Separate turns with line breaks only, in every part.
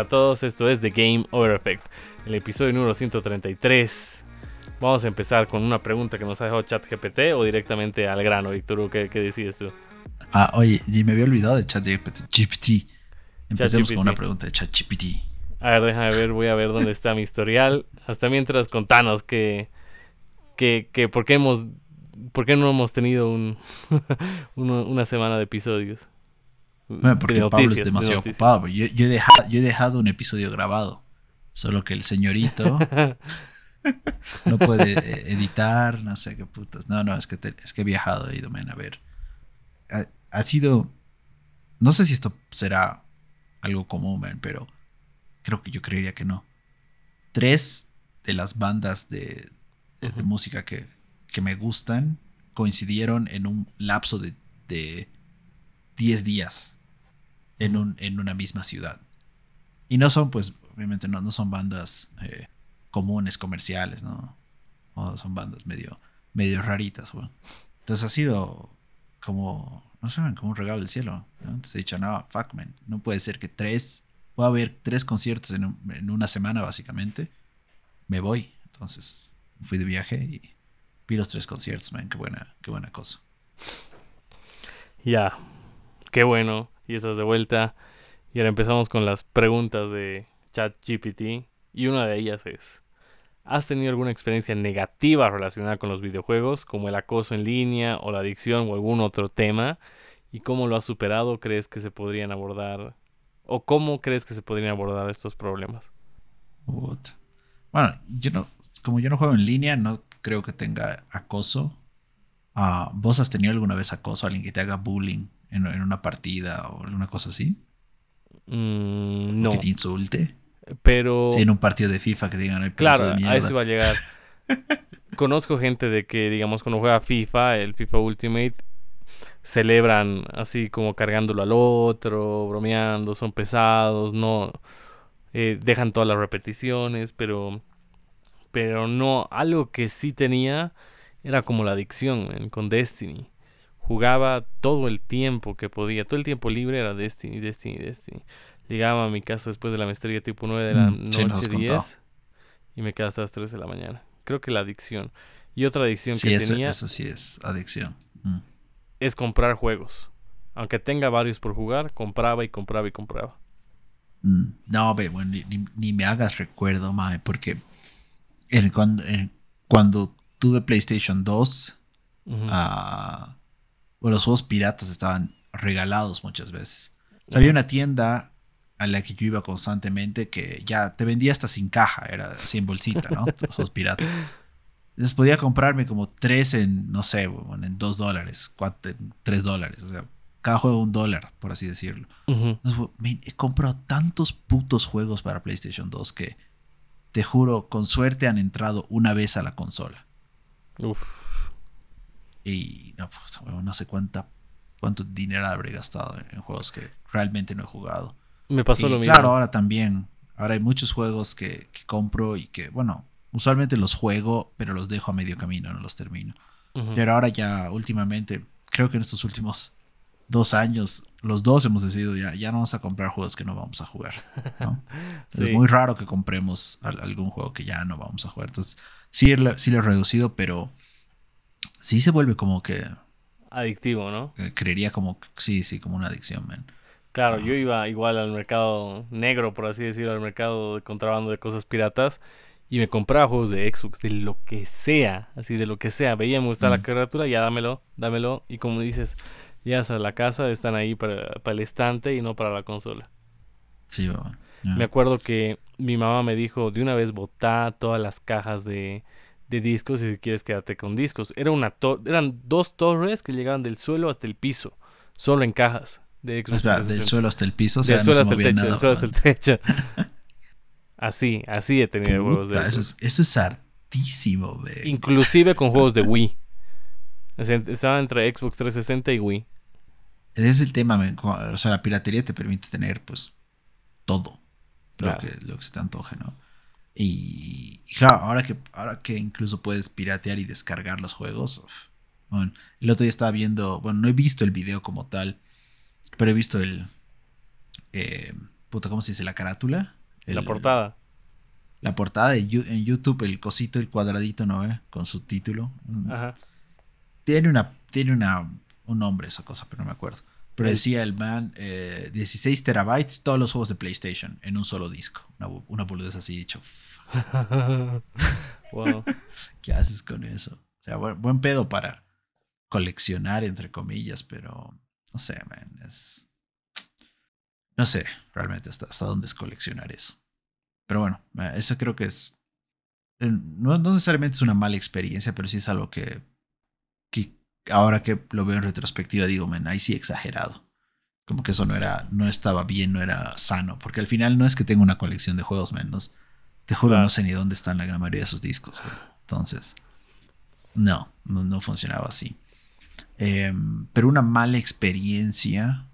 Hola a todos, esto es The Game Over Effect, el episodio número 133. Vamos a empezar con una pregunta que nos ha dejado ChatGPT o directamente al grano, Víctor, ¿qué, ¿qué, decides tú?
Ah, oye, me había olvidado de ChatGPT. Empecemos con una pregunta de ChatGPT.
A ver, déjame ver, voy a ver dónde está mi historial. Hasta mientras contanos que, que, que por qué hemos ¿Por qué no hemos tenido un, una semana de episodios?
Bueno, porque Pablo es demasiado ocupado. Yo, he dejado, yo he dejado un episodio grabado. Solo que el señorito no puede eh, editar, no sé qué putas. No, no, es que, es que he viajado, he ido a ver. Ha, sido. No sé si esto será algo común, pero creo que yo creería que no. Tres de las bandas de, música que, que, me gustan coincidieron en un lapso de, de 10 días en, un, en una misma ciudad. Y no son, pues, obviamente no, no son bandas eh, comunes, comerciales, ¿no? O son bandas medio, medio raritas, bueno. Entonces ha sido como, no sé, como un regalo del cielo. Entonces he dicho, no, fuck, man, no puede ser que tres, pueda haber tres conciertos en, en una semana, básicamente. Me voy. Entonces fui de viaje y vi los tres conciertos, man, qué buena, qué buena cosa.
Ya, qué bueno y estás de vuelta. Y ahora empezamos con las preguntas de ChatGPT. Y una de ellas es, ¿has tenido alguna experiencia negativa relacionada con los videojuegos, como el acoso en línea o la adicción o algún otro tema? ¿Y cómo lo has superado? ¿Crees que se podrían abordar? ¿O cómo crees que se podrían abordar estos problemas?
Bueno, yo no, como yo no juego en línea, no creo que tenga acoso. Ah, ¿Vos has tenido alguna vez acoso? ¿Alguien que te haga bullying en, una partida o alguna cosa así?
Mm, no.
Que te insulte.
Pero.
Sí, en un partido de FIFA que digan. Ay,
claro, a eso iba a llegar. Conozco gente de que, digamos, cuando juega FIFA, el FIFA Ultimate, celebran así como cargándolo al otro, bromeando, son pesados, no. Eh, dejan todas las repeticiones, pero. Pero no. Algo que sí tenía era como la adicción con Destiny jugaba todo el tiempo que podía. Todo el tiempo libre era Destiny, Destiny, Destiny. Llegaba a mi casa después de la maestría tipo 9 de la mm, noche, 10. Y me quedaba hasta las 3 de la mañana. Creo que la adicción. Y otra adicción que
eso,
tenía.
Eso sí es adicción. Mm.
Es comprar juegos. Aunque tenga varios por jugar, compraba y compraba y compraba.
Mm. No, ve, bueno, ni, me hagas recuerdo, mae, porque cuando, cuando tuve PlayStation 2, los juegos piratas estaban regalados muchas veces. había una tienda a la que yo iba constantemente que ya te vendía hasta sin caja, era así en bolsita, ¿no? Los juegos piratas. Entonces podía comprarme como tres en, no sé, en dos dólares, cuatro, tres dólares. O sea, cada juego un dólar, por así decirlo. he comprado tantos putos juegos para PlayStation 2 que te juro, con suerte han entrado una vez a la consola. Uf. Y no, pues, no sé cuánta, cuánto dinero habré gastado en, juegos que realmente no he jugado.
Me pasó lo mismo.
Claro, ahora también. Ahora hay muchos juegos que, compro y que, bueno, usualmente los juego, pero los dejo a medio camino, no los termino. Pero ahora ya últimamente, creo que en estos últimos dos años, los dos hemos decidido ya, ya no vamos a comprar juegos que no vamos a jugar. Es muy raro que compremos algún juego que ya no vamos a jugar. Entonces, sí, sí lo he reducido, pero sí se vuelve como que...
Adictivo, ¿no?
Creería como, sí, sí, como una adicción, man.
Claro, yo iba igual al mercado negro, por así decirlo, al mercado de contrabando de cosas piratas y me compraba juegos de Xbox, de lo que sea, así de lo que sea. Veía, me gustaba la mm. criatura, ya dámelo, dámelo. Y como dices, ya a la casa, están ahí para, para, el estante y no para la consola.
Sí, bueno,
Me acuerdo que mi mamá me dijo, de una vez botá todas las cajas de, de discos y si quieres quedarte con discos. Era una eran dos torres que llegaban del suelo hasta el piso, solo en cajas de
Xbox. del suelo hasta el piso,
del suelo hasta el techo, del suelo hasta el techo. así, así he tenido juegos de
eso es, eso es hartísimo,
Inclusive con juegos de Wii. estaba entre Xbox 360 y Wii.
Ese es el tema, o sea, la piratería te permite tener pues todo lo, que, lo que se te antoje, ¿no? Y, claro, ahora que, ahora que incluso puedes piratear y descargar los juegos. bueno, el otro día estaba viendo, bueno, no he visto el video como tal, pero he visto el, eh, puta, ¿cómo se dice? La carátula.
la portada.
La portada de, en YouTube, el cosito, el cuadradito, ¿no? ve? Con su título. Ajá. Tiene una, tiene una, un nombre esa cosa, pero no me acuerdo. Pero decía el man, 16 eh, terabytes, todos los juegos de PlayStation en un solo disco. Una, una boludez así dicho. wow. ¿Qué haces con eso? O sea, buen, pedo para coleccionar, entre comillas, pero no sé, man, es... No sé realmente hasta, hasta dónde es coleccionar eso. Pero bueno, eso creo que es... Eh, no, no necesariamente es una mala experiencia, pero sí es algo que ahora que lo veo en retrospectiva, digo, men, ahí sí exagerado. Como que eso no era, no estaba bien, no era sano. Porque al final no es que tenga una colección de juegos menos. Te juro, no sé ni dónde están la gran mayoría de esos discos. Entonces, no, no, funcionaba así. Em, pero una mala experiencia,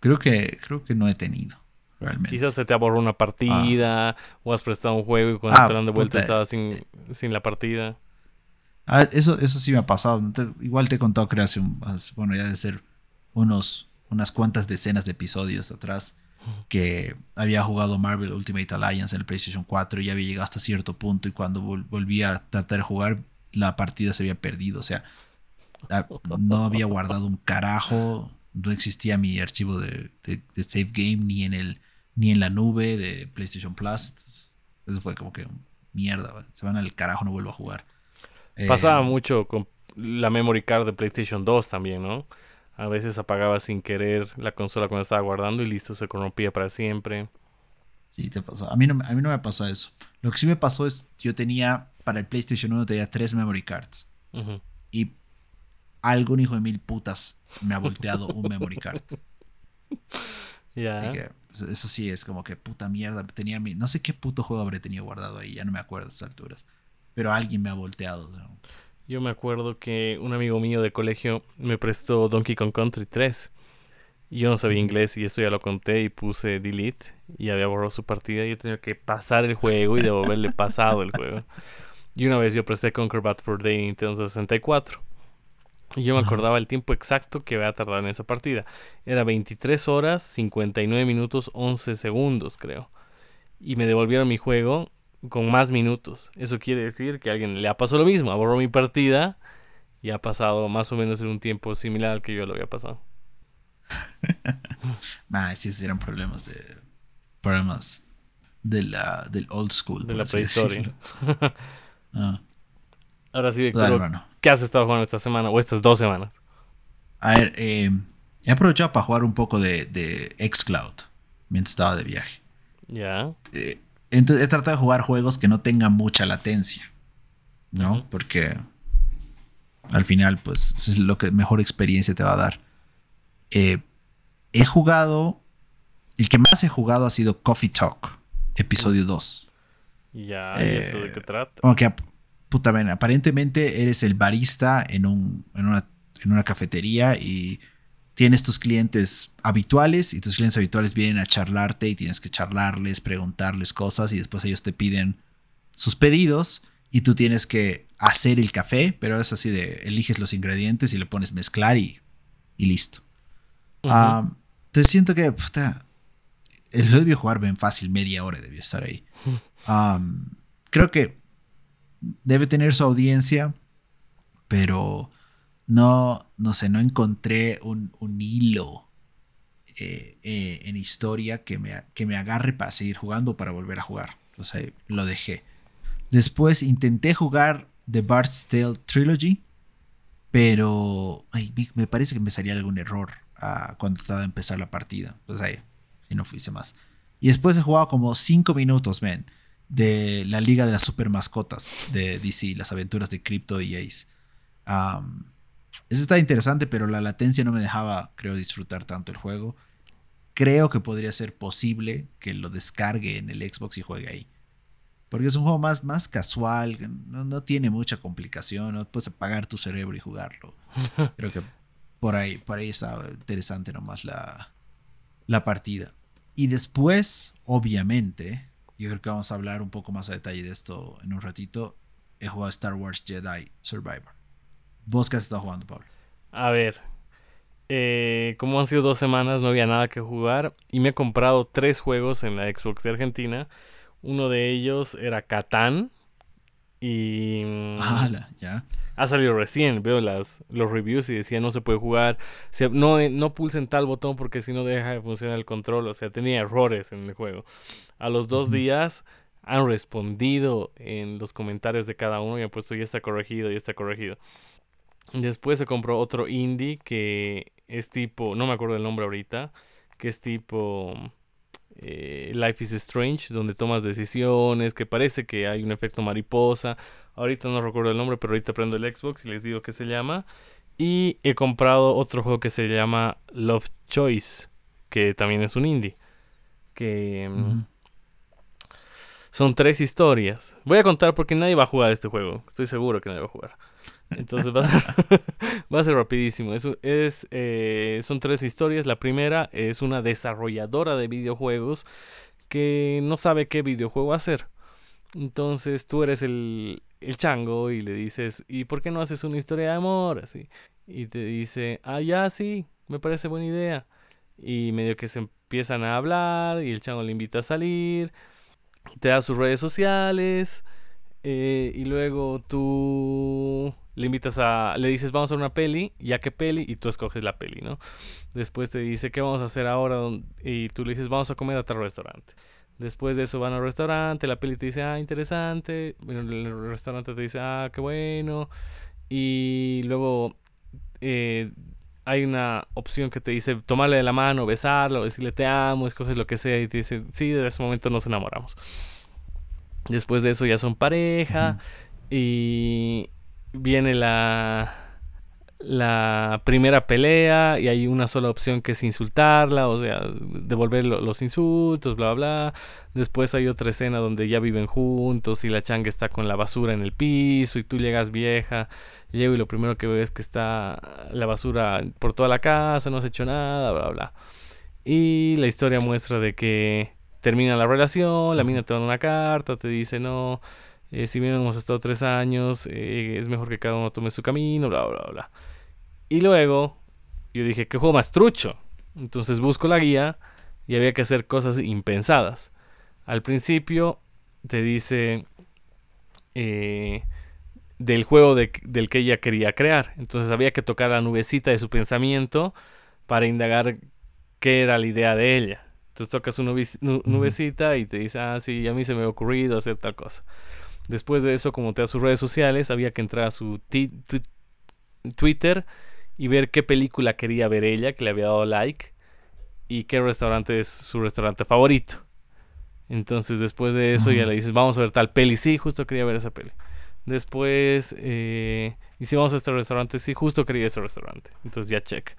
creo que, creo que no he tenido. Realmente.
Quizás se te aborró una partida, ah. o has prestado un juego y cuando ah, te dan de vuelta estabas sin, sin la partida.
Ah, eso, eso sí me ha pasado. igual te he contado, creo, hace, bueno, ya de ser unos, unas cuantas decenas de episodios atrás, que había jugado Marvel Ultimate Alliance en el PlayStation 4 y había llegado hasta cierto punto y cuando volví a tratar de jugar, la partida se había perdido. O sea, no había guardado un carajo, no existía mi archivo de, de, save game ni en, el, ni en la nube de PlayStation Plus. Eso fue como que mierda, se van al carajo, no vuelvo a jugar.
Pasaba eh, mucho con la memory card de PlayStation 2 también, ¿no? A veces apagaba sin querer la consola cuando estaba guardando y listo, se corrompía para siempre.
Sí, te pasó. A mí no, a mí no me pasó eso. Lo que sí me pasó es, yo tenía, para el PlayStation 1 tenía tres memory cards. Y algún hijo de mil putas me ha volteado un memory card. Ya. eso sí es como que puta mierda. Tenía mi, no sé qué puto juego habré tenido guardado ahí, ya no me acuerdo a estas alturas pero alguien me ha volteado.
Yo me acuerdo que un amigo mío de colegio me prestó Donkey Kong Country 3. Y yo no sabía inglés y esto ya lo conté y puse delete y había borrado su partida y he tenido que pasar el juego y devolverle pasado el juego. Y una vez yo presté Conquer Bad for Day Nintendo 64. Y yo me acordaba el tiempo exacto que había tardado en esa partida. Era 23 horas, 59 minutos, 11 segundos, creo. Y me devolvieron mi juego con más minutos. Eso quiere decir que a alguien le ha pasado lo mismo, borró mi partida y ha pasado más o menos en un tiempo similar al que yo lo había pasado.
nah, sí, eran problemas de problemas de la del old school,
de la prehistoria. Ah. Ahora sí, ¿qué has estado jugando esta semana o estas dos semanas?
A ver, eh, he aprovechado para jugar un poco de, de Xcloud mientras estaba de viaje.
Ya.
Eh, entonces he tratado de jugar juegos que no tengan mucha latencia, ¿no? Porque al final, pues, es lo que mejor experiencia te va a dar. Eh, he jugado, el que más he jugado ha sido Coffee Talk, episodio 2.
Ya, ¿y eso de qué trata?
Aunque, puta, ven, aparentemente eres el barista en, un, en, una, en una cafetería y tienes tus clientes habituales y tus clientes habituales vienen a charlarte y tienes que charlarles, preguntarles cosas y después ellos te piden sus pedidos y tú tienes que hacer el café, pero es así de eliges los ingredientes y le pones mezclar y, y listo. te siento que puta, el debió jugar bien fácil, media hora debió estar ahí. creo que debe tener su audiencia, pero no, no sé, no encontré un, hilo eh, eh, en historia que me, que me agarre para seguir jugando para volver a jugar. O lo dejé. Después intenté jugar The Bard's Tale Trilogy, pero me, parece que me salía algún error ah, cuando estaba a empezar la partida. Pues ahí, y no fuise más. Y después he jugado como 5 minutos, men, de la Liga de las Super Mascotas de DC, las aventuras de Crypto y Ace. Eso está interesante, pero la latencia no me dejaba, creo, disfrutar tanto el juego. Creo que podría ser posible que lo descargue en el Xbox y juegue ahí. Porque es un juego más, más casual, no, tiene mucha complicación, no puedes apagar tu cerebro y jugarlo. Creo que por ahí, por ahí está interesante nomás la, la partida. Y después, obviamente, yo creo que vamos a hablar un poco más a detalle de esto en un ratito. He jugado Star Wars Jedi Survivor. ¿Vos qué has estado jugando, Pablo?
A ver, eh, como han sido dos semanas, no había nada que jugar y me he comprado tres juegos en la Xbox de Argentina. Uno de ellos era Catán y...
Ah, ya.
Ha salido recién, veo las, los reviews y decía no se puede jugar, no, eh, no pulsen tal botón porque si no deja de funcionar el control, o sea, tenía errores en el juego. A los dos días han respondido en los comentarios de cada uno y han puesto ya está corregido, ya está corregido. Después se compró otro indie que es tipo, no me acuerdo el nombre ahorita, que es tipo eh, Life is Strange, donde tomas decisiones, que parece que hay un efecto mariposa. Ahorita no recuerdo el nombre, pero ahorita prendo el Xbox y les digo qué se llama. Y he comprado otro juego que se llama Love Choice, que también es un indie. Que mm, son tres historias. Voy a contar porque nadie va a jugar este juego. Estoy seguro que nadie va a jugar. Entonces va a ser, va rapidísimo. Es, es eh, son tres historias. La primera es una desarrolladora de videojuegos que no sabe qué videojuego hacer. Entonces tú eres el, el chango y le dices, ¿y por qué no haces una historia de amor? Así. Y te dice, ah, ya, sí, me parece buena idea. Y medio que se empiezan a hablar y el chango le invita a salir. Te da sus redes sociales. Eh, y luego tú le invitas a, le dices vamos a una peli, ya que peli, y tú escoges la peli, ¿no? Después te dice qué vamos a hacer ahora, y tú le dices vamos a comer a tal restaurante. Después de eso van al restaurante, la peli te dice, ah, interesante, el restaurante te dice, ah, qué bueno, y luego eh, hay una opción que te dice tomarle de la mano, besarlo, decirle te amo, escoges lo que sea, y te dice, sí, de ese momento nos enamoramos. Después de eso ya son pareja, y viene la, la primera pelea y hay una sola opción que es insultarla, o sea, devolver los insultos, bla, bla. Después hay otra escena donde ya viven juntos y la changa está con la basura en el piso y tú llegas vieja. Llego y lo primero que veo es que está la basura por toda la casa, no has hecho nada, bla, bla. Y la historia muestra de que termina la relación, la mina te da una carta, te dice no eh, si bien hemos estado tres años, eh, es mejor que cada uno tome su camino, bla, bla, bla. Y luego yo dije, ¿qué juego más trucho? Entonces busco la guía y había que hacer cosas impensadas. Al principio te dice eh, del juego del que ella quería crear. Entonces había que tocar la nubecita de su pensamiento para indagar qué era la idea de ella. Entonces tocas una nubecita y te dice, ah, sí, a mí se me ha ocurrido hacer tal cosa. Después de eso, como te da sus redes sociales, había que entrar a su Twitter y ver qué película quería ver ella, que le había dado like, y qué restaurante es su restaurante favorito. Entonces, después de eso, ya le dices, vamos a ver tal peli. Sí, justo quería ver esa peli. Después, eh, y si vamos a este restaurante, sí, justo quería ese restaurante. Entonces, ya check.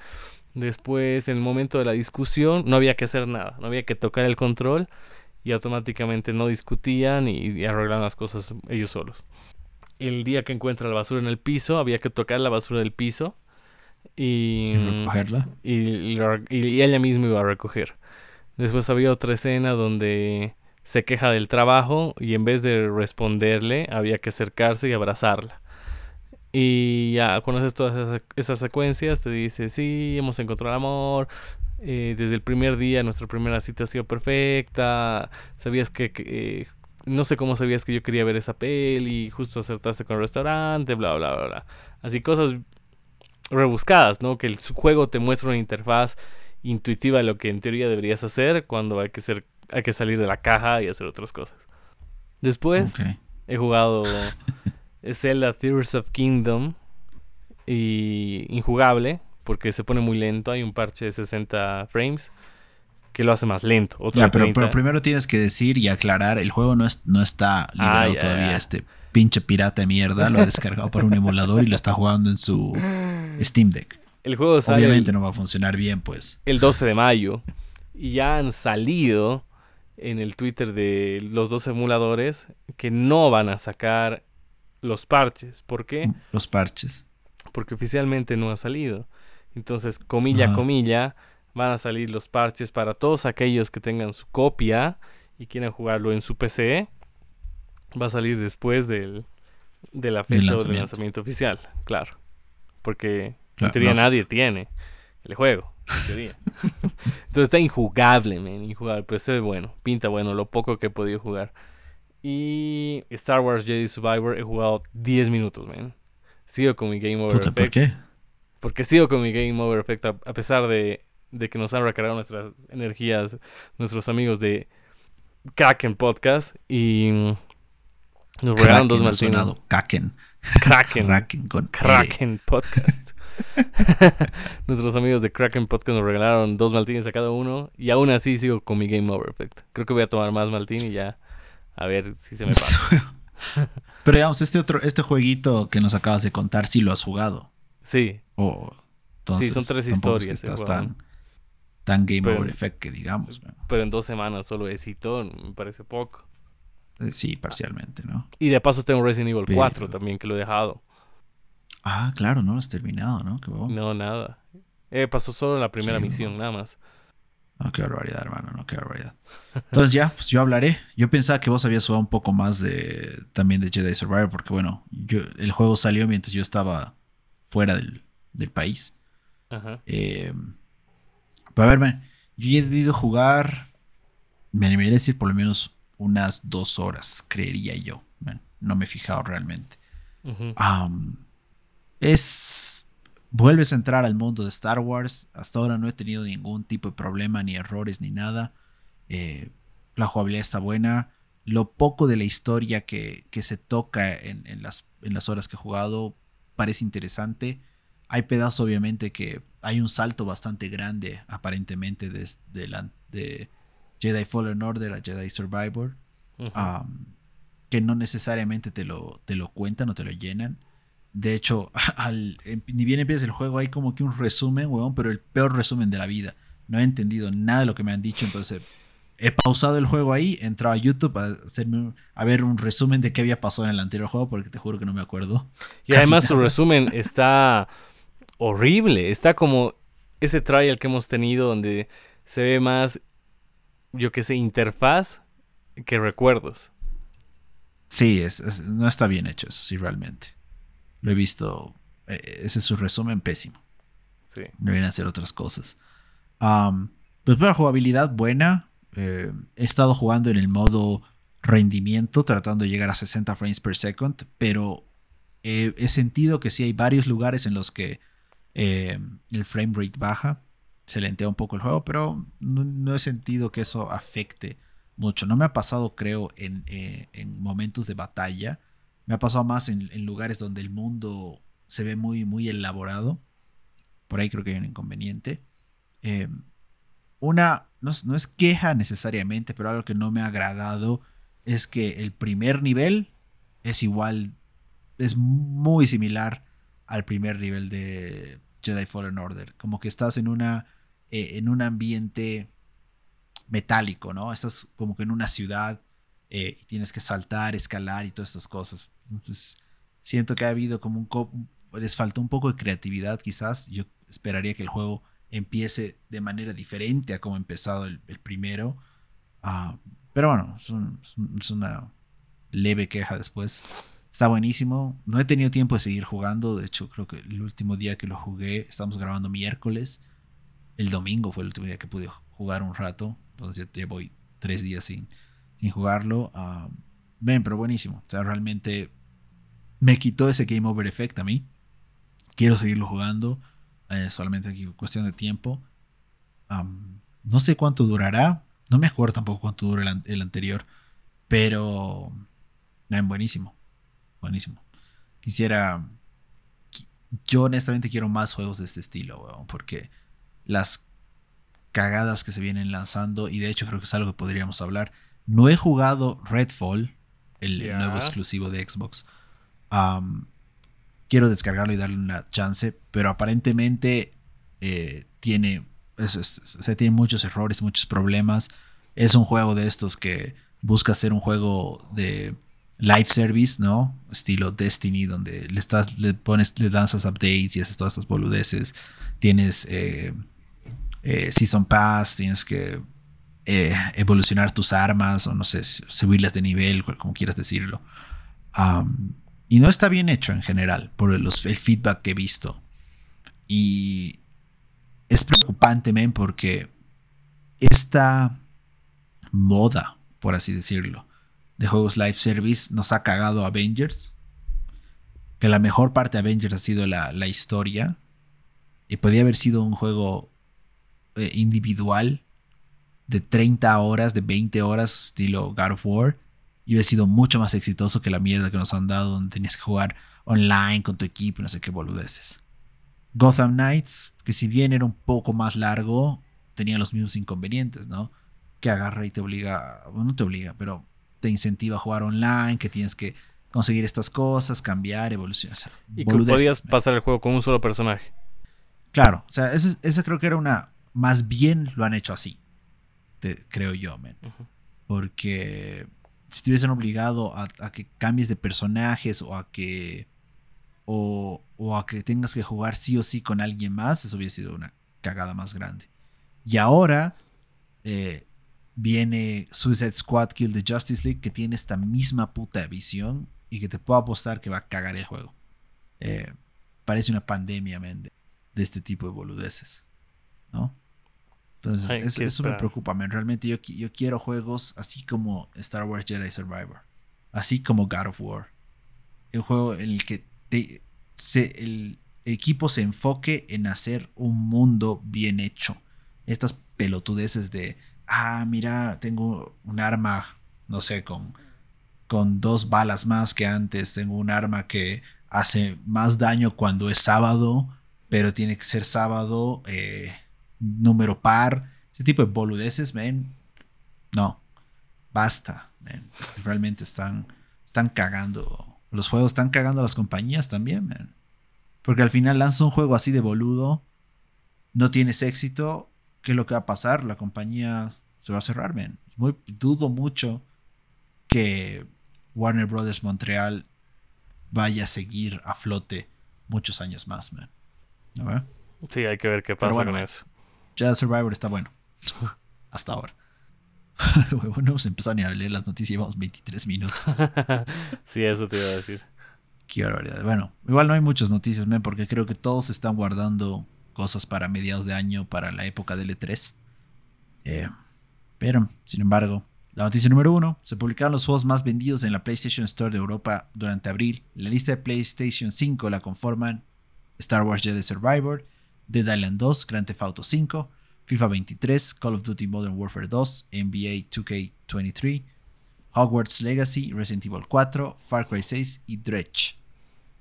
Después, en el momento de la discusión, no había que hacer nada, no había que tocar el control y automáticamente no discutían y, arreglaban las cosas ellos solos. El día que encuentra la basura en el piso, había que tocar la basura del piso y,
recogerla.
Y, y, ella misma iba a recoger. Después había otra escena donde se queja del trabajo y en vez de responderle había que acercarse y abrazarla. Y ya conoces todas esas, esas, secuencias, te dice, sí, hemos encontrado el amor, eh, desde el primer día nuestra primera cita ha sido perfecta, sabías que, eh, no sé cómo sabías que yo quería ver esa peli, justo acertaste con el restaurante, bla, bla, bla, bla. Así cosas rebuscadas, ¿no? Que el juego te muestra una interfaz intuitiva de lo que en teoría deberías hacer cuando hay que, ser, hay que salir de la caja y hacer otras cosas. Después he jugado Zelda Tears of Kingdom y injugable, porque se pone muy lento. Hay un parche de 60 frames que lo hace más lento.
ya, pero, primero tienes que decir y aclarar, el juego no, es, no está liberado ah, todavía. Este pinche pirata de mierda lo ha descargado por un emulador y lo está jugando en su Steam Deck.
El juego
Obviamente no va a funcionar bien, pues.
El 12 de mayo. Y ya han salido en el Twitter de los dos emuladores que no van a sacar los parches. ¿Por qué?
Los parches.
Porque oficialmente no ha salido. Entonces, comilla, comilla, van a salir los parches para todos aquellos que tengan su copia y quieran jugarlo en su PC. Va a salir después del, de la fecha del lanzamiento oficial, claro. Porque en teoría nadie tiene. el juego, en teoría. Entonces está injugable, man, injugable, pero se ve bueno, pinta bueno, lo poco que he podido jugar. Y Star Wars Jedi Survivor he jugado 10 minutos, man. Sigo con mi Game Over. ¿Por qué? Porque sigo con mi Game Over Effect a, pesar de, de, que nos han recargado nuestras energías nuestros amigos de Kraken Podcast y nos regalaron dos
Martínez. Kraken.
Kraken. Kraken con Kraken Podcast. Nuestros amigos de Kraken Podcast nos regalaron dos maltines a cada uno. Y aún así sigo con mi Game Over Effect. Creo que voy a tomar más maltín y ya. A ver si se me pasa.
Pero digamos, este otro, este jueguito que nos acabas de contar, sí lo has jugado.
Sí.
sí, son tres historias. estás tan, tan Game Over Effect que digamos.
Pero en dos semanas solo éxito, me parece poco.
Eh, sí, parcialmente, ¿no?
Y de paso tengo Resident Evil 4 también, que lo he dejado.
Ah, claro, no lo has terminado, ¿no?
No, nada. Eh, pasó solo la primera misión, nada más.
No, qué barbaridad, hermano, no, qué barbaridad. Entonces ya, pues yo hablaré. Yo pensaba que vos habías jugado un poco más de también de Jedi Survivor, porque bueno, yo, el juego salió mientras yo estaba fuera del, país. Ajá. Eh, pero a ver, yo he debido jugar, me animaría a decir por lo menos unas dos horas, creería yo. no me he fijado realmente. es. Vuelves a entrar al mundo de Star Wars. Hasta ahora no he tenido ningún tipo de problema, ni errores, ni nada. Eh, la jugabilidad está buena. Lo poco de la historia que, se toca en, las, en las horas que he jugado parece interesante. Hay pedazos, obviamente, que hay un salto bastante grande, aparentemente, desde de, de Jedi Fallen Order a Jedi Survivor, que no necesariamente te lo, te lo cuentan o te lo llenan. De hecho, al, em, ni bien empieza el juego, hay como que un resumen, weón, pero el peor resumen de la vida. No he entendido nada de lo que me han dicho, entonces he pausado el juego ahí, he entrado a YouTube a, hacerme, a ver un resumen de qué había pasado en el anterior juego, porque te juro que no me acuerdo.
Y además su resumen está horrible, está como ese trial que hemos tenido donde se ve más yo que sé, interfaz que recuerdos.
Sí, es, no está bien hecho eso, sí, realmente. Lo he visto. Eh, ese es su resumen pésimo. Sí. Deberían hacer otras cosas. pues para jugabilidad buena. He estado jugando en el modo rendimiento, tratando de llegar a 60 frames per second, pero he sentido que sí hay varios lugares en los que eh, el frame rate baja se lentea un poco el juego, pero no, he sentido que eso afecte mucho. No me ha pasado, creo, en, eh, momentos de batalla. Me ha pasado más en, lugares donde el mundo se ve muy, muy elaborado. Por ahí creo que hay un inconveniente. Eh, una, no, no, es queja necesariamente, pero algo que no me ha agradado es que el primer nivel es igual, es muy similar al primer nivel de Jedi Fallen Order. Como que estás en una. Eh, en un ambiente metálico, ¿no? Estás como que en una ciudad eh, y tienes que saltar, escalar y todas estas cosas. Entonces, siento que ha habido como un. Les faltó un poco de creatividad, quizás. Yo esperaría que el juego empiece de manera diferente a como ha empezado el, primero. Ah, pero bueno, es una leve queja después. Está buenísimo. No he tenido tiempo de seguir jugando. De hecho, creo que el último día que lo jugué, estamos grabando miércoles. El domingo fue el último día que pude jugar un rato. Entonces ya voy tres días sin, sin jugarlo. ven, pero buenísimo. O sea, realmente me quitó ese Game Over Effect a mí. Quiero seguirlo jugando. Eh, solamente aquí cuestión de tiempo. no sé cuánto durará. No me acuerdo tampoco cuánto dura el, el anterior. Pero... Ven, buenísimo buenísimo. Quisiera. Yo honestamente quiero más juegos de este estilo, weón, porque las cagadas que se vienen lanzando, y de hecho creo que es algo que podríamos hablar. No he jugado Redfall, el, nuevo exclusivo de Xbox. Quiero descargarlo y darle una chance, pero aparentemente eh, tiene, se tiene muchos errores, muchos problemas. Es un juego de estos que busca ser un juego de live service, ¿no? Estilo Destiny, donde le, estás, le pones, le lanzas updates y haces todas estas boludeces. Tienes eh, eh, Season Pass, tienes que evolucionar tus armas o no sé, subirlas de nivel, como quieras decirlo. Y no está bien hecho en general, por los, el feedback que he visto. Y es preocupante, men, porque esta moda, por así decirlo, de juegos live service nos ha cagado Avengers. Que la mejor parte de Avengers ha sido la, historia. Y podía haber sido un juego eh, individual de 30 horas, de 20 horas, estilo God of War. Y hubiera sido mucho más exitoso que la mierda que nos han dado, donde tenías que jugar online con tu equipo y no sé qué boludeces. Gotham Knights, que si bien era un poco más largo, tenía los mismos inconvenientes, ¿no? Que agarra y te obliga, bueno, no te obliga, pero te incentiva a jugar online, que tienes que conseguir estas cosas, cambiar, evolucionar.
y que podías pasar el juego con un solo personaje.
Claro, o sea, eso, creo que era una. Más bien lo han hecho así, creo yo, men. Porque si te hubiesen obligado a, que cambies de personajes o a que. O, o a que tengas que jugar sí o sí con alguien más, eso hubiera sido una cagada más grande. Y ahora eh, viene Suicide Squad Kill the Justice League que tiene esta misma puta visión y que te puedo apostar que va a cagar el juego. Eh, parece una pandemia, man, de, este tipo de boludeces. ¿No? Entonces, eso, me preocupa, man. Realmente yo, yo quiero juegos así como Star Wars Jedi Survivor. Así como God of War. Un juego en el que el equipo se enfoque en hacer un mundo bien hecho estas pelotudeces de, ah, mira, tengo un arma, no sé, con, con dos balas más que antes, tengo un arma que hace más daño cuando es sábado, pero tiene que ser sábado, eh, número par, ese tipo de boludeces, ven, no, basta, realmente están, están cagando, los juegos están cagando a las compañías también, man. Porque al final lanza un juego así de boludo, no tienes éxito ¿qué es lo que va a pasar? La compañía se va a cerrar, man. Muy, dudo mucho que Warner Brothers Montreal vaya a seguir a flote muchos años más, man. ¿No
Sí, hay que ver qué pasa con eso.
Ya Survivor está bueno. Hasta ahora. bueno, hemos empezado a leer las noticias y llevamos 23 minutos.
sí, eso te iba a decir.
Qué barbaridad. Bueno, igual no hay muchas noticias, man, porque creo que todos están guardando cosas para mediados de año, para la época del E3. Eh, pero, sin embargo, la noticia número uno, se publicaron los juegos más vendidos en la PlayStation Store de Europa durante abril. La lista de PlayStation 5 la conforman Star Wars Jedi Survivor, Dead Island 2, Grand Theft Auto 5, FIFA 23, Call of Duty Modern Warfare 2, NBA 2K23, Hogwarts Legacy, Resident Evil 4, Far Cry 6 y Dredge.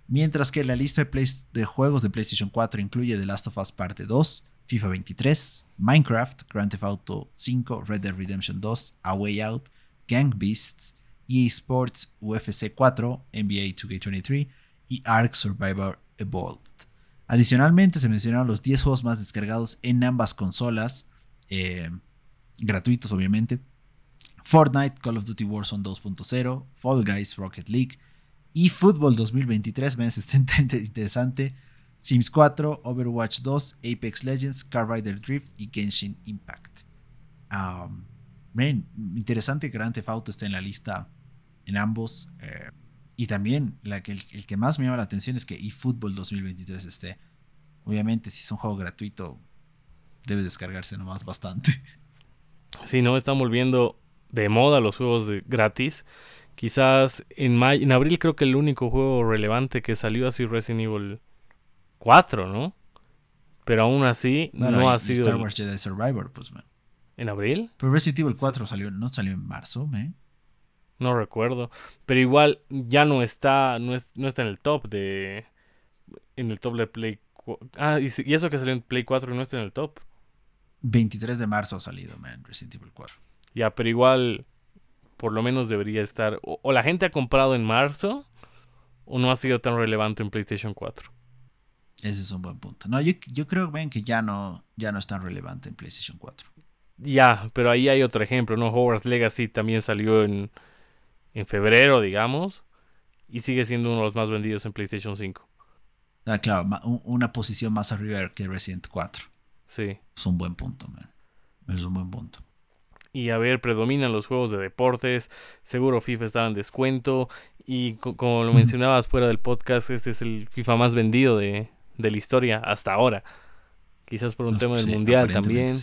Mientras que la lista de, juegos de PlayStation 4 incluye The Last of Us Parte 2, FIFA 23, Minecraft, Grand Theft Auto 5, Red Dead Redemption 2, A Way Out, Gang Beasts, EA Sports UFC 4, NBA 2K23 y Ark Survivor Evolved. Adicionalmente se mencionaron los 10 juegos más descargados en ambas consolas, eh, gratuitos obviamente. Fortnite, Call of Duty Warzone 2.0, Fall Guys, Rocket League, y Fútbol 2023, me está interesante. Sims 4, Overwatch 2, Apex Legends, Car Rider Drift y Genshin Impact. Um, interesante que Grand Theft esté en la lista en ambos. Eh, y también la que, el, que más me llama la atención es que eFootball 2023 esté. Obviamente, si es un juego gratuito, debe descargarse nomás bastante.
Sí, no, están volviendo de moda los juegos de gratis. Quizás en, mayo, en abril creo que el único juego relevante que salió ha sido Resident Evil 4, ¿no? Pero aún así no ha sido...
Star Wars Jedi Survivor, pues, man.
¿En abril?
Pero Resident Evil 4 salió, no salió en marzo, man.
No recuerdo. Pero igual ya no está, no, está en el top de... En el top de Play... Ah, y, y eso que salió en Play 4 no está en el top.
23 de marzo ha salido, man, Resident Evil 4.
Ya, pero igual por lo menos debería estar. O, la gente ha comprado en marzo, o no ha sido tan relevante en PlayStation 4.
Ese es un buen punto. No, yo, yo creo ven, que ya no, ya no es tan relevante en PlayStation 4.
Ya, pero ahí hay otro ejemplo, ¿no? Hogwarts Legacy también salió en, en febrero, digamos, y sigue siendo uno de los más vendidos en PlayStation 5.
Ah, claro, una posición más arriba que Resident 4.
Sí.
Es un buen punto, man. Es un buen punto.
Y a ver, predominan los juegos de deportes. Seguro FIFA estaba en descuento. Y como lo mencionabas fuera del podcast, este es el FIFA más vendido de, la historia hasta ahora. Quizás por un tema del mundial también.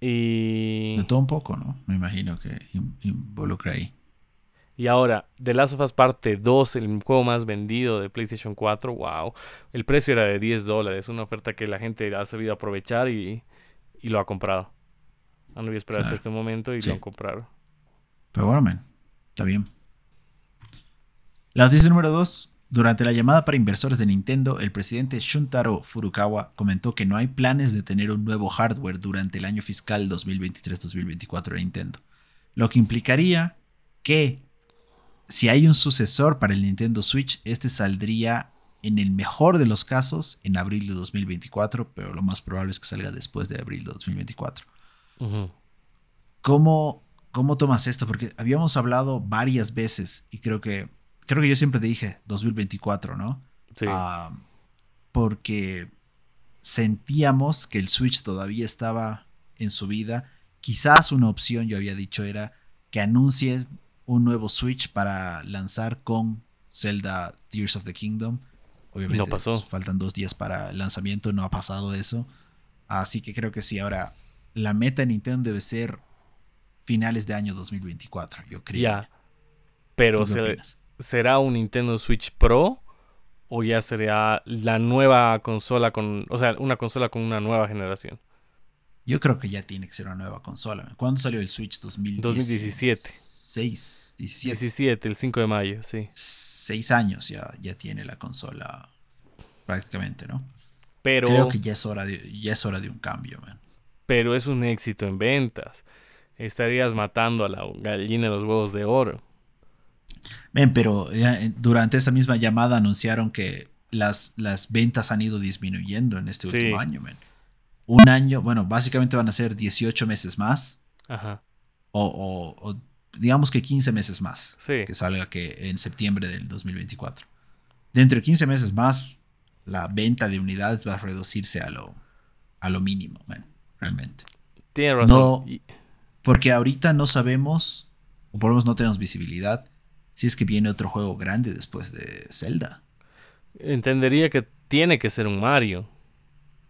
Y.
De todo un poco, ¿no? Me imagino que involucra ahí.
Y ahora, The Last of Us Parte 2, el juego más vendido de PlayStation 4, wow. El precio era de 10 dólares, una oferta que la gente ha sabido aprovechar y, lo ha comprado. Han debido esperar hasta este momento y lo han comprado.
Pero bueno, man, está bien. La noticia número 2. Durante la llamada para inversores de Nintendo, el presidente Shuntaro Furukawa comentó que no hay planes de tener un nuevo hardware durante el año fiscal 2023-2024 de Nintendo, lo que implicaría que si hay un sucesor para el Nintendo Switch, este saldría en el mejor de los casos en abril de 2024, pero lo más probable es que salga después de abril de 2024. ¿Cómo, ¿Cómo tomas esto? Porque habíamos hablado varias veces y creo que creo que yo siempre te dije 2024, ¿no? Sí. Ah, porque sentíamos que el Switch todavía estaba en su vida. Quizás una opción, yo había dicho, era que anuncie un nuevo Switch para lanzar con Zelda Tears of the Kingdom. Obviamente no pasó. Pues, faltan dos días para el lanzamiento, no ha pasado eso. Así que creo que sí, ahora la meta de Nintendo debe ser finales de año 2024, yo creo. Ya,
pero se, ¿será un Nintendo Switch Pro o ya sería la nueva consola con, o sea, una consola con una nueva generación?
Yo creo que ya tiene que ser una nueva consola. ¿Cuándo salió el Switch? 2017. 6,
17. 17, el 5 de mayo, sí.
Seis años ya, ya tiene la consola prácticamente, ¿no? Pero, Creo que ya es hora de, ya es hora de un cambio, man.
Pero es un éxito en ventas. Estarías matando a la gallina de los huevos de oro.
Ven, pero eh, durante esa misma llamada anunciaron que las, las ventas han ido disminuyendo en este último año, man. Un año, bueno, básicamente van a ser 18 meses más. Ajá. O, o, digamos que 15 meses más. Sí. Que salga que en septiembre del 2024. Dentro de 15 meses más, la venta de unidades va a reducirse a lo, a lo mínimo, man, realmente.
Tiene razón. No,
porque ahorita no sabemos, o por lo menos no tenemos visibilidad, si es que viene otro juego grande después de Zelda.
Entendería que tiene que ser un Mario.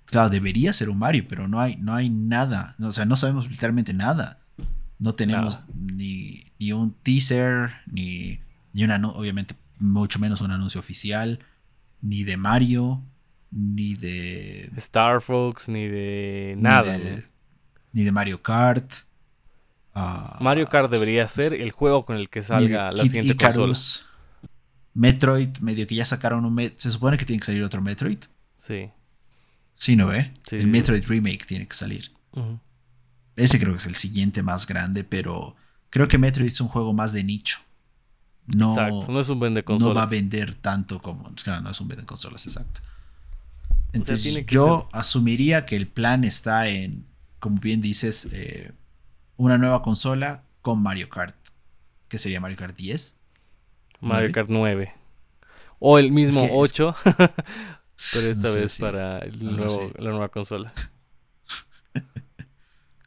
Claro, debería ser un Mario, pero no hay, no hay nada. O sea, no sabemos literalmente nada. No tenemos ni, ni, un teaser, ni, ni una, obviamente, mucho menos un anuncio oficial, ni de Mario, ni de
Star Fox, ni de nada.
ni de Mario Kart.
Ah, Mario Kart debería ser el juego con el que salga la siguiente consola.
Metroid, medio que ya sacaron un. Se supone que tiene que salir otro Metroid. Sí. Sí, ¿no ve? el Metroid Remake tiene que salir. Ese creo que es el siguiente más grande, pero creo que Metroid es un juego más de nicho. No,
no es un vende consolas.
No va a vender tanto como. no es un vende consolas, exacto. Entonces, yo asumiría que el plan está en, como bien dices, eh, una nueva consola con Mario Kart. ¿Qué sería Mario Kart 10?
Mario Kart 9. O el mismo 8. pero esta vez para el nuevo, la nueva consola.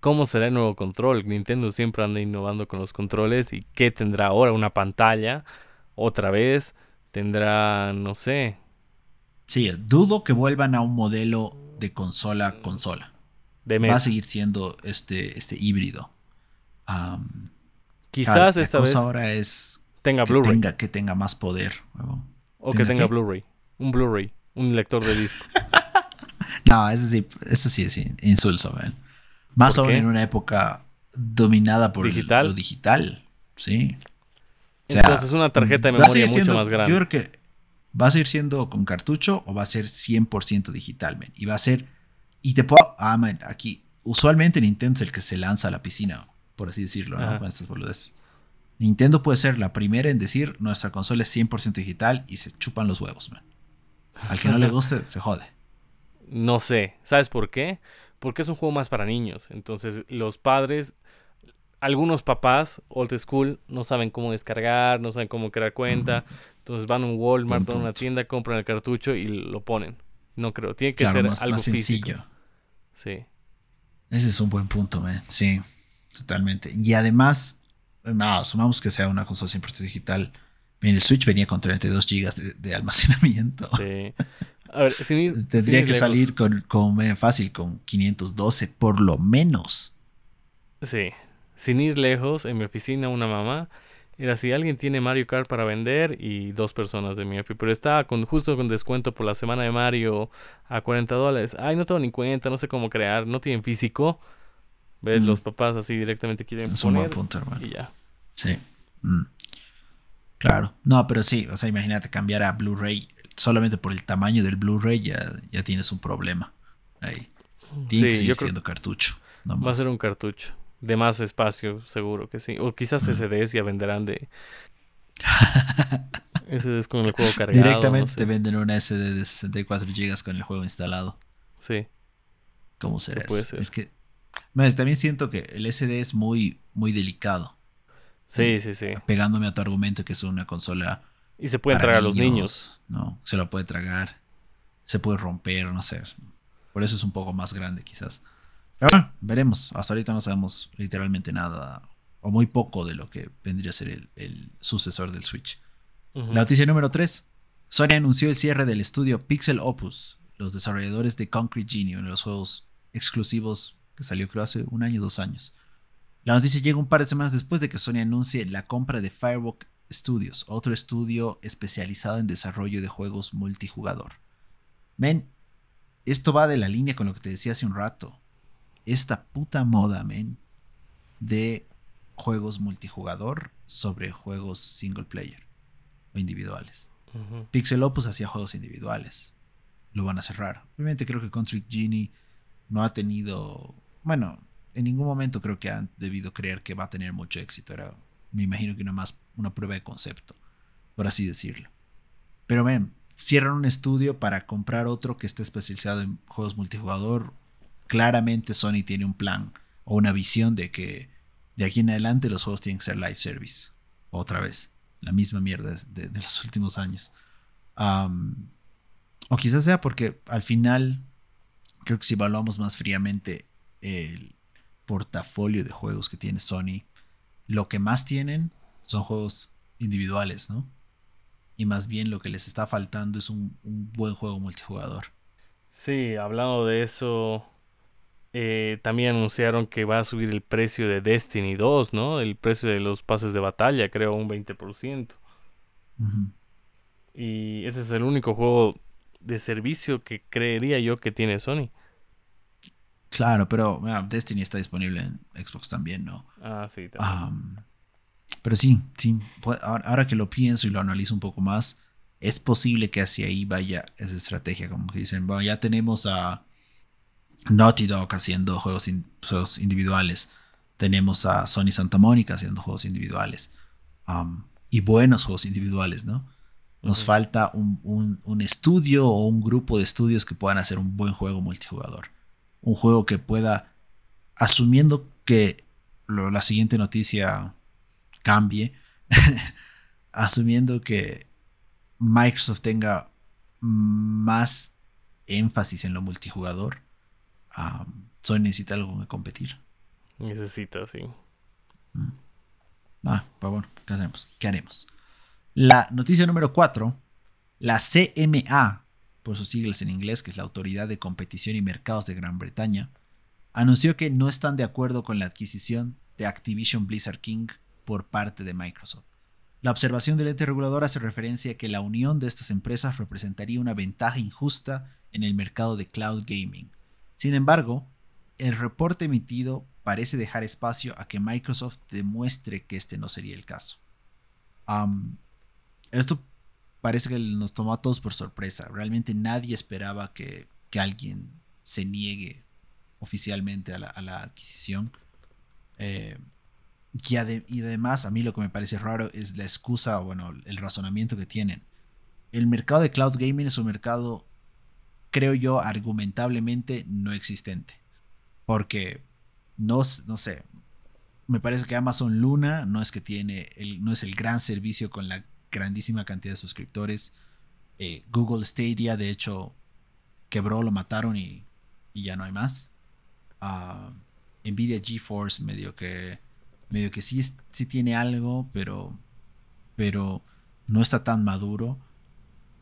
¿Cómo será el nuevo control? Nintendo siempre anda innovando con los controles. ¿Y qué tendrá ahora? ¿Una pantalla? ¿Otra vez? ¿Tendrá, no sé?
Sí, dudo que vuelvan a un modelo de consola-consola. Va a seguir siendo este, este híbrido.
Quizás esta vez
ahora es
tenga Blu-ray.
Tenga, que tenga más poder.
O que tenga Blu-ray. Un Blu-ray. Un lector de disco.
no, eso sí, eso sí es insulso, man. Más aún en una época dominada por lo digital. Sí.
Entonces una tarjeta de memoria mucho más grande.
Yo creo que va a seguir siendo con cartucho o va a ser 100% digital, man. Y va a ser... Y te puedo... Ah, man, aquí... Usualmente Nintendo es el que se lanza a la piscina, por así decirlo, ¿no? Con estas boludeces. Nintendo puede ser la primera en decir nuestra consola es 100% digital y se chupan los huevos, man. Al que no le guste, se jode.
No sé. ¿Sabes por qué? Porque es un juego más para niños. Entonces los padres, algunos papás old school no saben cómo descargar, no saben cómo crear cuenta. Entonces van a un Walmart, van a una tienda, compran el cartucho y lo ponen. No creo, tiene que ser algo sencillo. Sí.
Ese es un buen punto, man. Sí, totalmente. Y además, no, sumamos que sea una consola 100% digital. el Switch venía con 32 GB de, de almacenamiento.
Sí. A ver,
Tendría que salir con, con fácil, con 512, por lo menos.
Sí. Sin ir lejos, en mi oficina una mamá era si alguien tiene Mario Kart para vender y dos personas de mi EPI. Pero estaba con, justo con descuento por la semana de Mario a 40 dólares. Ay, no tengo ni cuenta, no sé cómo crear, no tienen físico. ¿Ves? Mm. Los papás así directamente quieren es poner punto, hermano. y ya.
Sí. Mm. Claro. No, pero sí, o sea, imagínate cambiar a Blu-ray solamente por el tamaño del Blu-ray ya, ya tienes un problema. Ahí. Tiene que seguir siendo cartucho.
Va a ser un cartucho de más espacio, seguro que sí. O quizás SDs ya venderán de. SDs con el juego cargado.
Directamente te venden una SD de 64 GB con el juego instalado. Sí. ¿Cómo será eso? Es que. también siento que el SD es muy, muy delicado.
Sí, sí, sí.
Pegándome a tu argumento que es una consola.
Y se puede tragar a los niños.
No, se lo puede tragar. Se puede romper, no sé. Por eso es un poco más grande, quizás. Ah, veremos. Hasta ahorita no sabemos literalmente nada o muy poco de lo que vendría a ser el, sucesor del Switch. La noticia número 3. Sony anunció el cierre del estudio Pixel Opus, los desarrolladores de Concrete Genie, uno de los juegos exclusivos que salió creo hace un año o dos años. La noticia llega un par de semanas después de que Sony anuncie la compra de Firewalk Studios, otro estudio especializado en desarrollo de juegos multijugador. Men, esto va de la línea con lo que te decía hace un rato esta puta moda, men, de juegos multijugador sobre juegos single player o individuales. Pixel Opus hacía juegos individuales. Lo van a cerrar. Obviamente creo que Constrict Genie no ha tenido. Bueno, en ningún momento creo que han debido creer que va a tener mucho éxito. Era, me imagino que una más una prueba de concepto, por así decirlo. Pero ven, cierran un estudio para comprar otro que esté especializado en juegos multijugador claramente Sony tiene un plan o una visión de que de aquí en adelante los juegos tienen que ser live service. Otra vez. La misma mierda de, los últimos años. o quizás sea porque al final, creo que si evaluamos más fríamente el portafolio de juegos que tiene Sony, lo que más tienen son juegos individuales, ¿no? Y más bien lo que les está faltando es un, un buen juego multijugador.
Sí, hablando de eso, eh, también anunciaron que va a subir el precio de Destiny 2, ¿no? El precio de los pases de batalla, creo, un 20%. Y ese es el único juego de servicio que creería yo que tiene Sony.
Claro, pero Destiny está disponible en Xbox también, ¿no?
Ah, sí, también.
pero sí, sí. Ahora que lo pienso y lo analizo un poco más, es posible que hacia ahí vaya esa estrategia. Como que dicen, bueno, ya tenemos a Naughty Dog haciendo juegos, individuales. Tenemos a Sony Santa Mónica haciendo juegos individuales. Um, y buenos juegos individuales, ¿no? Nos falta un, estudio o un grupo de estudios que puedan hacer un buen juego multijugador. Un juego que pueda, asumiendo que la siguiente noticia cambie, asumiendo que Microsoft tenga más énfasis en lo multijugador, Sony necesita algo que competir.
Necesita, sí.
Mm. Ah, pues bueno, ¿qué hacemos? ¿Qué haremos? La noticia número 4, la CMA, por sus siglas en inglés, que es la Autoridad de Competición y Mercados de Gran Bretaña, anunció que no están de acuerdo con la adquisición de Activision Blizzard King por parte de Microsoft. La observación del ente regulador hace referencia a que la unión de estas empresas representaría una ventaja injusta en el mercado de cloud gaming, sin embargo, el reporte emitido parece dejar espacio a que Microsoft demuestre que este no sería el caso. esto parece que nos tomó a todos por sorpresa. Realmente nadie esperaba que, alguien se niegue oficialmente a la, adquisición. Eh, y, y, además, a mí lo que me parece raro es la excusa, bueno, el razonamiento que tienen. El mercado de cloud gaming es un mercado creo yo, argumentablemente no existente. Porque no, no sé, me parece que Amazon Luna no es que tiene, el, no es el gran servicio con la grandísima cantidad de suscriptores. Eh, Google Stadia, de hecho, quebró, lo mataron y, ya no hay más. Uh, Nvidia GeForce medio que medio que sí, sí tiene algo, pero pero no está tan maduro.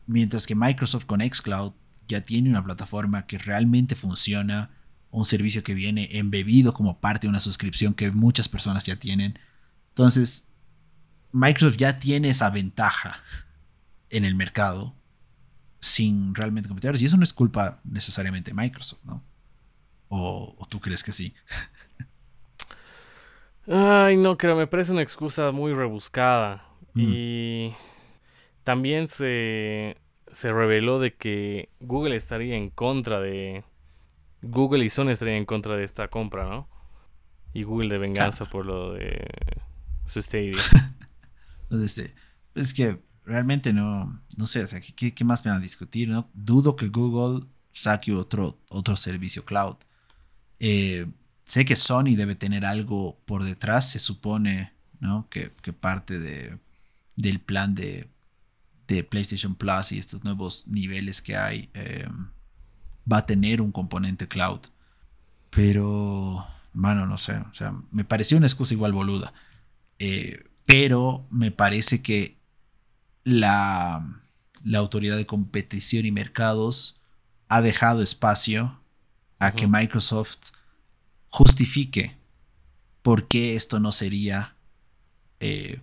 Mientras que Microsoft con xCloud ya tiene una plataforma que realmente funciona, un servicio que viene embebido como parte de una suscripción que muchas personas ya tienen. Entonces, Microsoft ya tiene esa ventaja en el mercado sin realmente competir. Y eso no es culpa necesariamente de Microsoft, ¿no? ¿O, tú crees que sí?
Ay, no creo, me parece una excusa muy rebuscada. Mm. Y también se, se reveló de que Google estaría en contra de... Google y Sony estarían en contra de esta compra, ¿no? Y Google de venganza por lo de su Stadia.
Este, es que realmente no, no sé, ¿qué, qué más me van a discutir? No? Dudo que Google saque otro, otro servicio cloud. Eh, sé que Sony debe tener algo por detrás, se supone, ¿no? Que, parte de, del plan de, de, PlayStation Plus y estos nuevos niveles que hay eh, va a tener un componente cloud. Pero, mano, no sé, o sea, me pareció una excusa igual boluda. Eh, pero me parece que la, la autoridad de competición y mercados ha dejado espacio a que Microsoft justifique por qué esto no sería eh,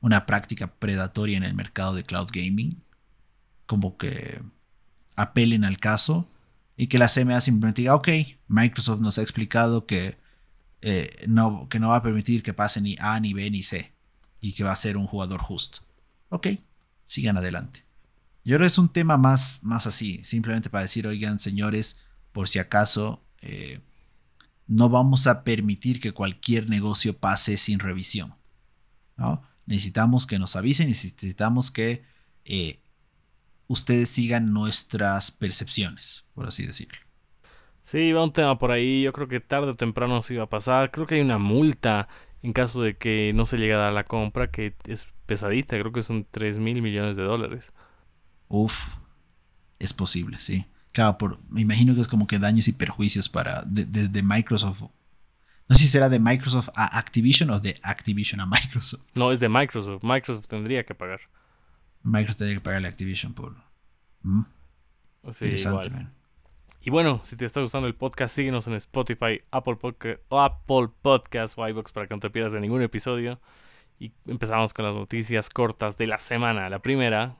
una práctica predatoria en el mercado de cloud gaming. Como que apelen al caso y que la CMA simplemente diga, ok, Microsoft nos ha explicado que, eh, no, que no va a permitir que pase ni A, ni B, ni C y que va a ser un jugador justo. Ok, sigan adelante. Creo que es un tema más, más así, simplemente para decir, oigan, señores, por si acaso, eh, no vamos a permitir que cualquier negocio pase sin revisión. ¿no? Necesitamos que nos avisen, necesitamos que eh, ustedes sigan nuestras percepciones, por así decirlo.
Sí, va un tema por ahí. Yo creo que tarde o temprano se iba a pasar. Creo que hay una multa en caso de que no se llegue a dar la compra, que es pesadita, creo que son 3 mil millones de dólares.
Uf, es posible, sí. Claro, por, me imagino que es como que daños y perjuicios para desde Microsoft. No sé si será de Microsoft a Activision o de Activision a Microsoft.
No, es de Microsoft. Microsoft tendría que pagar.
Microsoft tendría que pagarle a Activision por... Mm.
Sí, Interesante, y bueno, si te está gustando el podcast, síguenos en Spotify, Apple Podcast, Apple Podcast o iVoox para que no te pierdas de ningún episodio. Y empezamos con las noticias cortas de la semana. La primera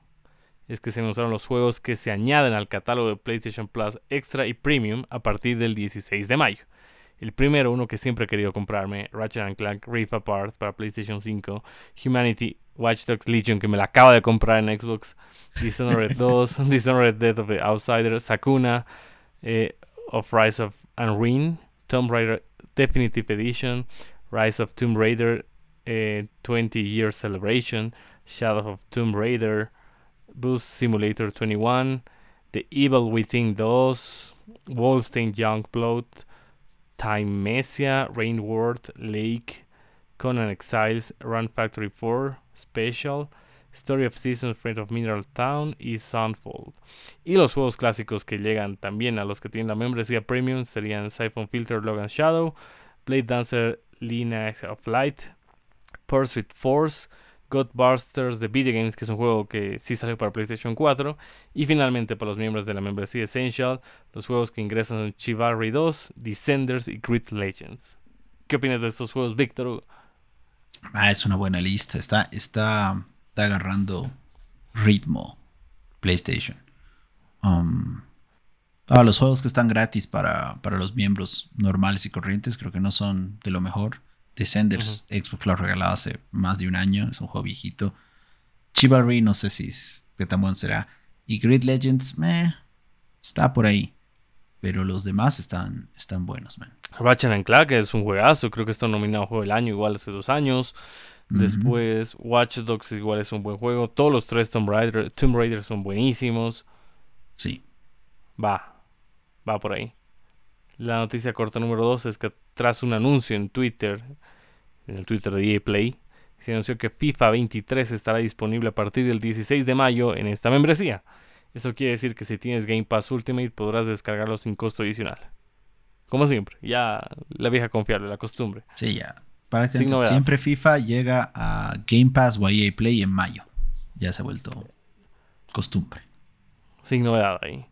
es que se anunciaron los juegos que se añaden al catálogo de PlayStation Plus Extra y Premium a partir del 16 de mayo. El primero, uno que siempre he querido comprarme, Ratchet Clank Rift Apart para PlayStation 5, Humanity Watch Dogs Legion, que me la acabo de comprar en Xbox, Dishonored 2, Dishonored Death of the Outsider, Sakuna, eh, of Rise of Unrein, Tomb Raider Definitive Edition, Rise of Tomb Raider uh, 20 eh, Year Celebration, Shadow of Tomb Raider, Boost Simulator 21, The Evil Within 2, Wolstein Youngblood, Time Messia, Rain World, Lake, Conan Exiles, Run Factory 4, Special, Story of Seasons, Friend of Mineral Town y Soundfall. Y los juegos clásicos que llegan también a los que tienen la membresía premium serían Siphon Filter, Logan Shadow, Blade Dancer, Lineage of Light, Pursuit Force, Godbusters The Video Games, que es un juego que sí salió para PlayStation 4. Y finalmente, para los miembros de la membresía Essential, los juegos que ingresan son Chivalry 2, Descenders y Grid Legends. ¿Qué opinas de estos juegos, Víctor?
Ah, es una buena lista. Está, está está agarrando ritmo PlayStation. Um, ah, los juegos que están gratis para, para, los miembros normales y corrientes creo que no son de lo mejor. Descenders, Xbox lo ha regalado hace más de un año, es un juego viejito. Chivalry, no sé si es, qué tan bueno será. Y Grid Legends, meh, está por ahí. Pero los demás están, están buenos, man.
Ratchet Clank es un juegazo, creo que está nominado Juego del Año igual hace dos años. Después, Watch Dogs igual es un buen juego. Todos los tres Tomb Raider, Tomb Raider son buenísimos.
Sí.
Va, va por ahí. La noticia corta número 2 es que tras un anuncio en Twitter, en el Twitter de EA Play, se anunció que FIFA 23 estará disponible a partir del 16 de mayo en esta membresía. Eso quiere decir que si tienes Game Pass Ultimate podrás descargarlo sin costo adicional. Como siempre, ya la vieja confiable, la costumbre.
Sí, ya. Para que siempre FIFA llega a Game Pass o EA Play en mayo. Ya se ha vuelto costumbre.
Sin novedad ahí.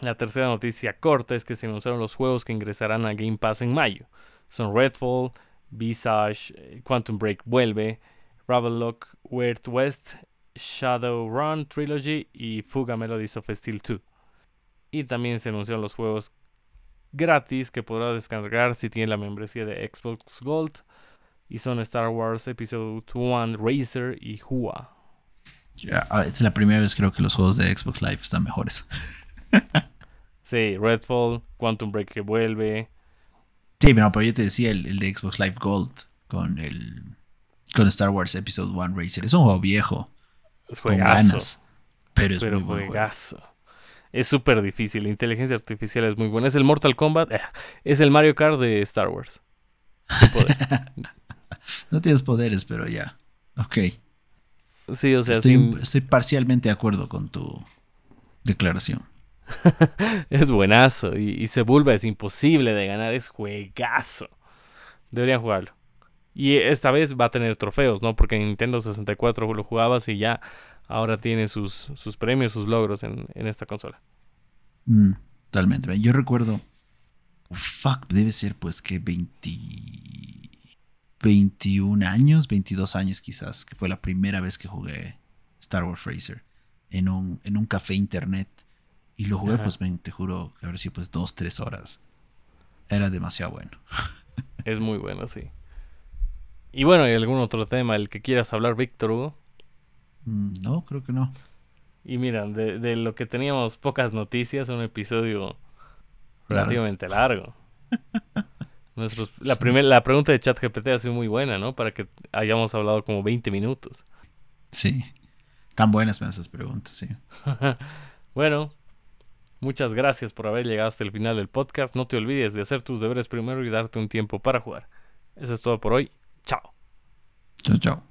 La tercera noticia corta es que se anunciaron los juegos que ingresarán a Game Pass en mayo. Son Redfall, Visage, eh, Quantum Break vuelve, Ravenlock, Weird West, Shadowrun Trilogy y Fuga Melodies of Steel 2. Y también se anunciaron los juegos gratis que podrá descargar si tiene la membresía de Xbox Gold. Y son Star Wars Episode 1 Racer y Hua.
Ah, es la primera vez creo que los juegos de Xbox Live están mejores.
sí, Redfall, Quantum Break que vuelve.
Sí, pero, yo te decía el, de Xbox Live Gold con el con Star Wars Episode 1 Racer. Es un juego viejo. Es juegazo.
pero es muy juegazo. Es súper difícil. La inteligencia artificial es muy buena. Es el Mortal Kombat. Eh, es el Mario Kart de Star Wars.
no tienes poderes, pero ya. Ok.
Sí, o sea,
estoy, parcialmente de acuerdo con tu declaración.
es buenazo. Y, se vuelve, es imposible de ganar. Es juegazo. Deberían jugarlo. Y esta vez va a tener trofeos, ¿no? Porque en Nintendo 64 lo jugabas y ya ahora tiene sus, sus premios, sus logros en, esta consola.
Mm, totalmente. Yo recuerdo. Fuck, debe ser pues que 20, 21 años, 22 años quizás, que fue la primera vez que jugué Star Wars Racer en un, en un café internet. Y lo jugué, pues, te juro, que habrá sido pues dos, tres horas. Era demasiado bueno.
Es muy bueno, sí. Y bueno, ¿hay algún otro tema del que quieras hablar, Víctor Hugo?
Mm, no, creo que no.
Y mira, de, lo que teníamos pocas noticias, un episodio relativamente largo. la, la pregunta de ChatGPT ha sido muy buena, ¿no? Para que hayamos hablado como 20 minutos.
Sí, tan buenas esas preguntas, sí.
bueno, muchas gracias por haber llegado hasta el final del podcast. No te olvides de hacer tus deberes primero y darte un tiempo para jugar. Eso es todo por hoy. 早，
早早。